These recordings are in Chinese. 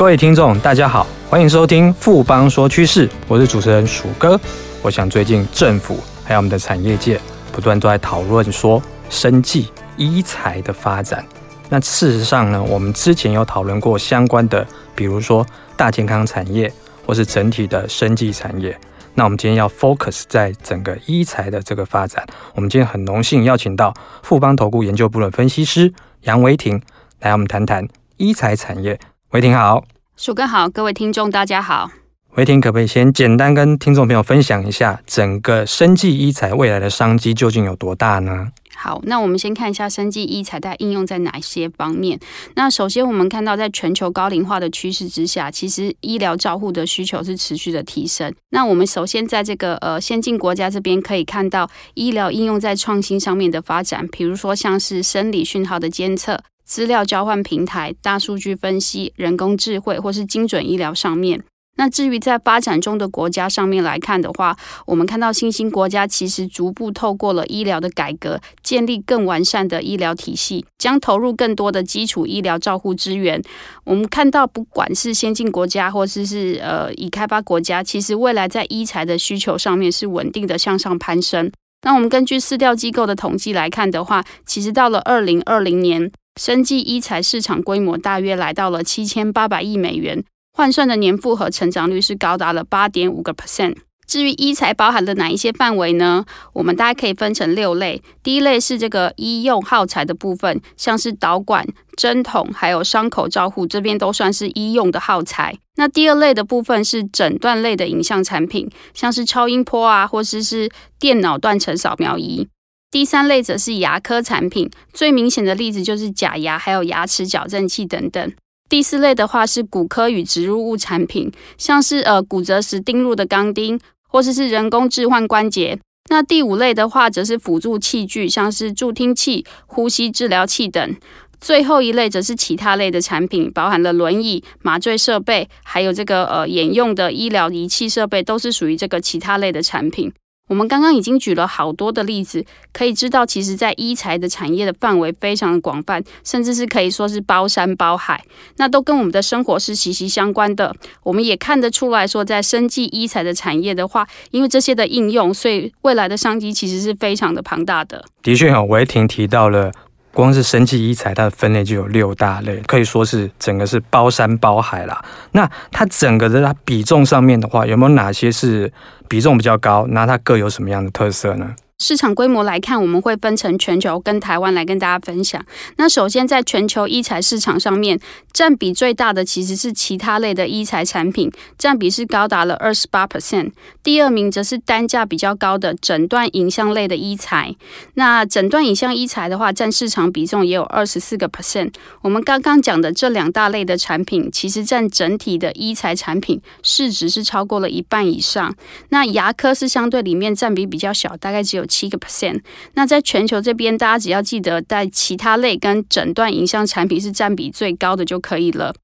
各位听众，大家好，欢迎收听富邦说趋势，我是主持人鼠哥。我想最近政府还有我们的产业界不断都在讨论说生技医材的发展。那事实上呢，我们之前有讨论过相关的，比如说大健康产业或是整体的生技产业。那我们今天要 focus 在整个医材的这个发展。我们今天很荣幸邀请到富邦投顾研究部的分析师杨维婷来，我们谈谈医材产业。维婷好，鼠哥好，各位听众大家好。维婷可不可以先简单跟听众朋友分享一下，整个生技医材未来的商机究竟有多大呢？好，那我们先看一下生技医材它应用在哪些方面。那首先我们看到，在全球高龄化的趋势之下，其实医疗照护的需求是持续的提升。那我们首先在这个呃先进国家这边可以看到，医疗应用在创新上面的发展，比如说像是生理讯号的监测。资料交换平台、大数据分析、人工智慧或是精准医疗上面。那至于在发展中的国家上面来看的话，我们看到新兴国家其实逐步透过了医疗的改革，建立更完善的医疗体系，将投入更多的基础医疗照护资源。我们看到，不管是先进国家或是，是呃已开发国家，其实未来在医材的需求上面是稳定的向上攀升。那我们根据市调机构的统计来看的话，其实到了二零二零年。生技医材市场规模大约来到了七千八百亿美元，换算的年复合成长率是高达了八点五个 percent。至于医材包含了哪一些范围呢？我们大概可以分成六类。第一类是这个医用耗材的部分，像是导管、针筒，还有伤口照护，这边都算是医用的耗材。那第二类的部分是诊断类的影像产品，像是超音波啊，或者是，是电脑断层扫描仪。第三类则是牙科产品，最明显的例子就是假牙，还有牙齿矫正器等等。第四类的话是骨科与植入物产品，像是呃骨折时钉入的钢钉，或者是，是人工置换关节。那第五类的话则是辅助器具，像是助听器、呼吸治疗器等。最后一类则是其他类的产品，包含了轮椅、麻醉设备，还有这个呃眼用的医疗仪器设备，都是属于这个其他类的产品。我们刚刚已经举了好多的例子，可以知道，其实，在医材的产业的范围非常的广泛，甚至是可以说是包山包海，那都跟我们的生活是息息相关的。我们也看得出来说，在生技医材的产业的话，因为这些的应用，所以未来的商机其实是非常的庞大的。的确，哈，维婷提到了。光是神奇医彩，它的分类就有六大类，可以说是整个是包山包海啦。那它整个的它比重上面的话，有没有哪些是比重比较高？那它各有什么样的特色呢？市场规模来看，我们会分成全球跟台湾来跟大家分享。那首先在全球医材市场上面，占比最大的其实是其他类的医材产品，占比是高达了二十八 percent。第二名则是单价比较高的诊断影像类的医材。那诊断影像医材的话，占市场比重也有二十四个 percent。我们刚刚讲的这两大类的产品，其实占整体的医材产品市值是超过了一半以上。那牙科是相对里面占比比较小，大概只有。七个 percent。那在全球这边，大家只要记得在其他类跟诊断影像产品是占比最高的就可以了。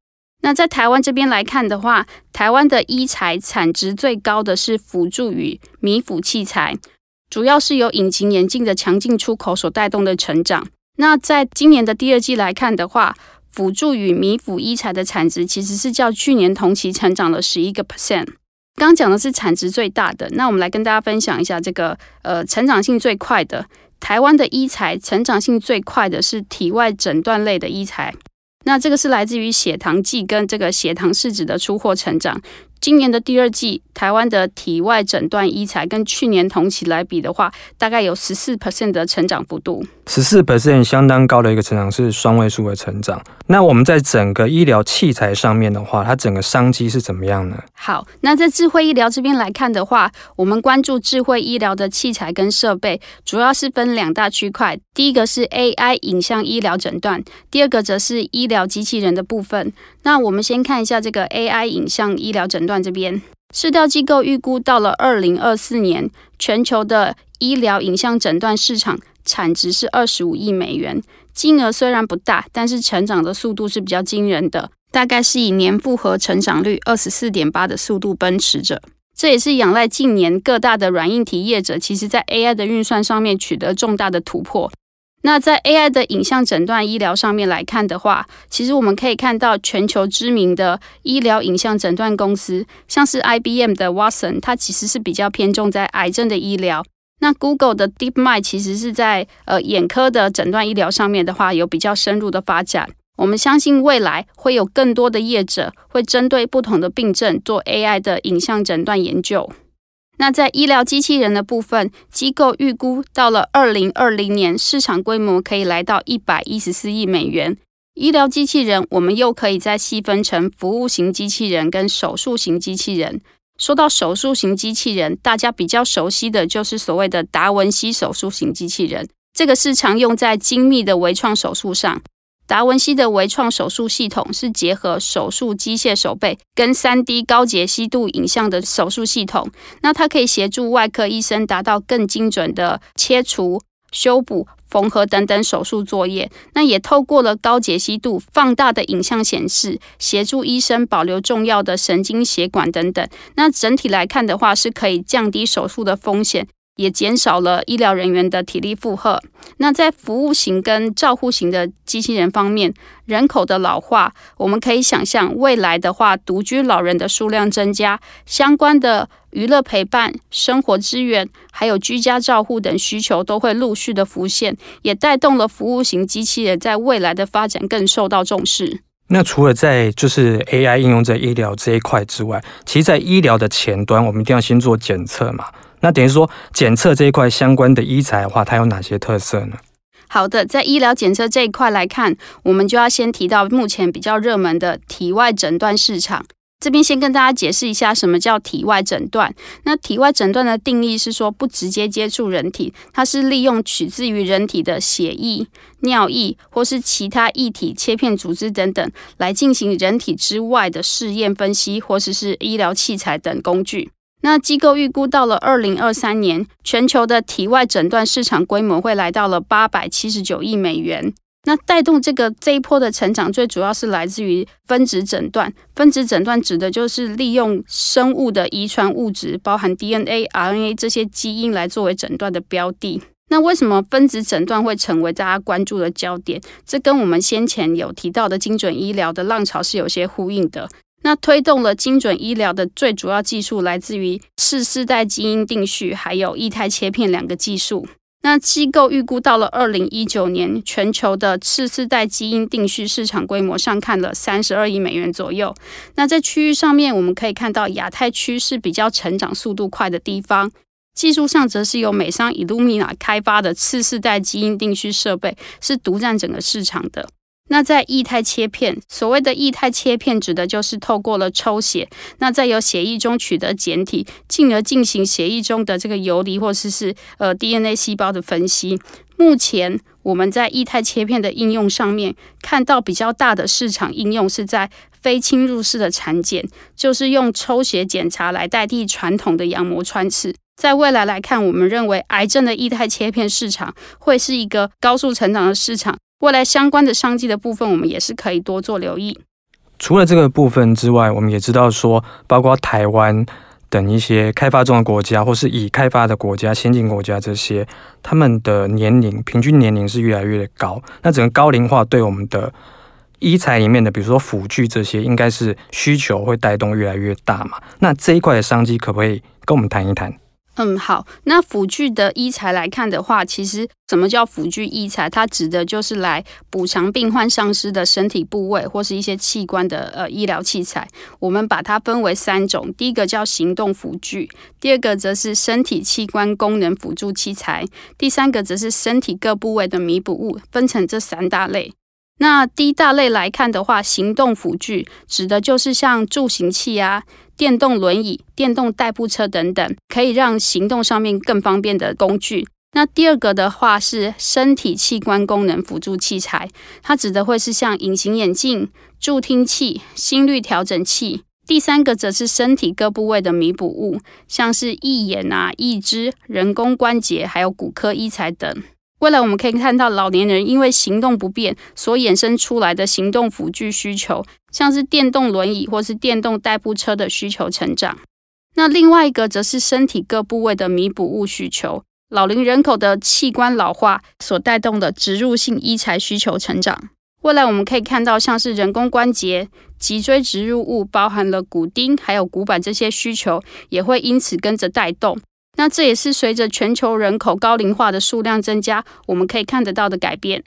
那在台湾这边来看的话，台湾的医材产值最高的是辅助与米辅器材，主要是由隐形眼镜的强劲出口所带动的成长。那在今年的第二季来看的话，辅助与米辅医材的产值其实是较去年同期成长了十一个 percent。刚讲的是产值最大的，那我们来跟大家分享一下这个呃成长性最快的台湾的医材，成长性最快的是体外诊断类的医材，那这个是来自于血糖计跟这个血糖试纸的出货成长。今年的第二季，台湾的体外诊断医材跟去年同期来比的话，大概有十四 percent 的成长幅度。十四 percent 相当高的一个成长，是双位数的成长。那我们在整个医疗器材上面的话，它整个商机是怎么样呢？好，那在智慧医疗这边来看的话，我们关注智慧医疗的器材跟设备，主要是分两大区块。第一个是 AI 影像医疗诊断，第二个则是医疗机器人的部分。那我们先看一下这个 AI 影像医疗诊断这边，市调机构预估到了二零二四年，全球的医疗影像诊断市场产值是二十五亿美元，金额虽然不大，但是成长的速度是比较惊人的，大概是以年复合成长率二十四点八的速度奔驰着。这也是仰赖近年各大的软硬体业者，其实在 AI 的运算上面取得重大的突破。那在 AI 的影像诊断医疗上面来看的话，其实我们可以看到全球知名的医疗影像诊断公司，像是 IBM 的 Watson，它其实是比较偏重在癌症的医疗。那 Google 的 DeepMind 其实是在呃眼科的诊断医疗上面的话，有比较深入的发展。我们相信未来会有更多的业者会针对不同的病症做 AI 的影像诊断研究。那在医疗机器人的部分，机构预估到了二零二零年，市场规模可以来到一百一十四亿美元。医疗机器人，我们又可以再细分成服务型机器人跟手术型机器人。说到手术型机器人，大家比较熟悉的就是所谓的达文西手术型机器人，这个是常用在精密的微创手术上。达文西的微创手术系统是结合手术机械手背跟 3D 高解析度影像的手术系统，那它可以协助外科医生达到更精准的切除、修补、缝合等等手术作业。那也透过了高解析度放大的影像显示，协助医生保留重要的神经血管等等。那整体来看的话，是可以降低手术的风险。也减少了医疗人员的体力负荷。那在服务型跟照护型的机器人方面，人口的老化，我们可以想象未来的话，独居老人的数量增加，相关的娱乐陪伴、生活支援，还有居家照护等需求都会陆续的浮现，也带动了服务型机器人在未来的发展更受到重视。那除了在就是 AI 应用在医疗这一块之外，其实，在医疗的前端，我们一定要先做检测嘛。那等于说，检测这一块相关的医材的话，它有哪些特色呢？好的，在医疗检测这一块来看，我们就要先提到目前比较热门的体外诊断市场。这边先跟大家解释一下什么叫体外诊断。那体外诊断的定义是说，不直接接触人体，它是利用取自于人体的血液、尿液或是其他液体切片组织等等，来进行人体之外的试验分析，或者是，是医疗器材等工具。那机构预估到了二零二三年，全球的体外诊断市场规模会来到了八百七十九亿美元。那带动这个这一波的成长，最主要是来自于分子诊断。分子诊断指的就是利用生物的遗传物质，包含 DNA、RNA 这些基因来作为诊断的标的。那为什么分子诊断会成为大家关注的焦点？这跟我们先前有提到的精准医疗的浪潮是有些呼应的。那推动了精准医疗的最主要技术来自于次世代基因定序，还有异态切片两个技术。那机构预估到了二零一九年，全球的次世代基因定序市场规模上看了三十二亿美元左右。那在区域上面，我们可以看到亚太区是比较成长速度快的地方。技术上则是由美商 Illumina 开发的次世代基因定序设备是独占整个市场的。那在液态切片，所谓的液态切片指的就是透过了抽血，那在由血液中取得检体，进而进行血液中的这个游离或者是是呃 DNA 细胞的分析。目前我们在液态切片的应用上面看到比较大的市场应用是在非侵入式的产检，就是用抽血检查来代替传统的羊膜穿刺。在未来来看，我们认为癌症的液态切片市场会是一个高速成长的市场。未来相关的商机的部分，我们也是可以多做留意。除了这个部分之外，我们也知道说，包括台湾等一些开发中的国家，或是已开发的国家、先进国家这些，他们的年龄平均年龄是越来越高。那整个高龄化对我们的医材里面的，比如说辅具这些，应该是需求会带动越来越大嘛？那这一块的商机，可不可以跟我们谈一谈？嗯，好。那辅具的医材来看的话，其实什么叫辅具医材？它指的就是来补偿病患丧失的身体部位或是一些器官的呃医疗器材。我们把它分为三种，第一个叫行动辅具，第二个则是身体器官功能辅助器材，第三个则是身体各部位的弥补物，分成这三大类。那第一大类来看的话，行动辅具指的就是像助行器啊。电动轮椅、电动代步车等等，可以让行动上面更方便的工具。那第二个的话是身体器官功能辅助器材，它指的会是像隐形眼镜、助听器、心率调整器。第三个则是身体各部位的弥补物，像是义眼啊、义肢、人工关节，还有骨科医材等。未来我们可以看到，老年人因为行动不便所衍生出来的行动辅具需求，像是电动轮椅或是电动代步车的需求成长。那另外一个则是身体各部位的弥补物需求，老龄人口的器官老化所带动的植入性医材需求成长。未来我们可以看到，像是人工关节、脊椎植入物，包含了骨钉还有骨板这些需求，也会因此跟着带动。那这也是随着全球人口高龄化的数量增加，我们可以看得到的改变。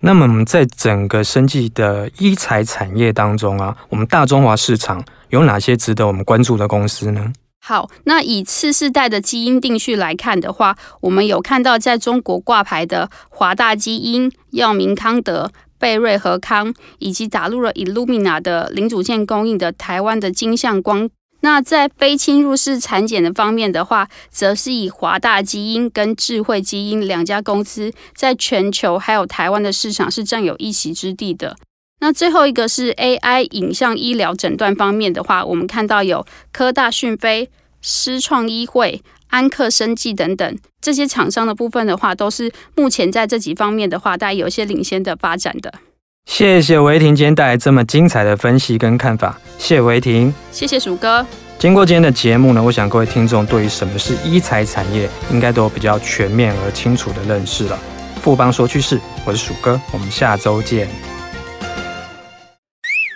那么我们在整个生技的医材产业当中啊，我们大中华市场有哪些值得我们关注的公司呢？好，那以次世代的基因定序来看的话，我们有看到在中国挂牌的华大基因、药明康德。贝瑞和康以及打入了 Illumina 的零组件供应的台湾的金相光，那在非侵入式产检的方面的话，则是以华大基因跟智慧基因两家公司在全球还有台湾的市场是占有一席之地的。那最后一个是 AI 影像医疗诊断方面的话，我们看到有科大讯飞、思创医会。安克生技等等这些厂商的部分的话，都是目前在这几方面的话，大概有一些领先的发展的。谢谢维婷今天带来这么精彩的分析跟看法，谢谢维婷，谢谢鼠哥。经过今天的节目呢，我想各位听众对于什么是医材产业，应该都有比较全面而清楚的认识了。富邦说趋势，我是鼠哥，我们下周见。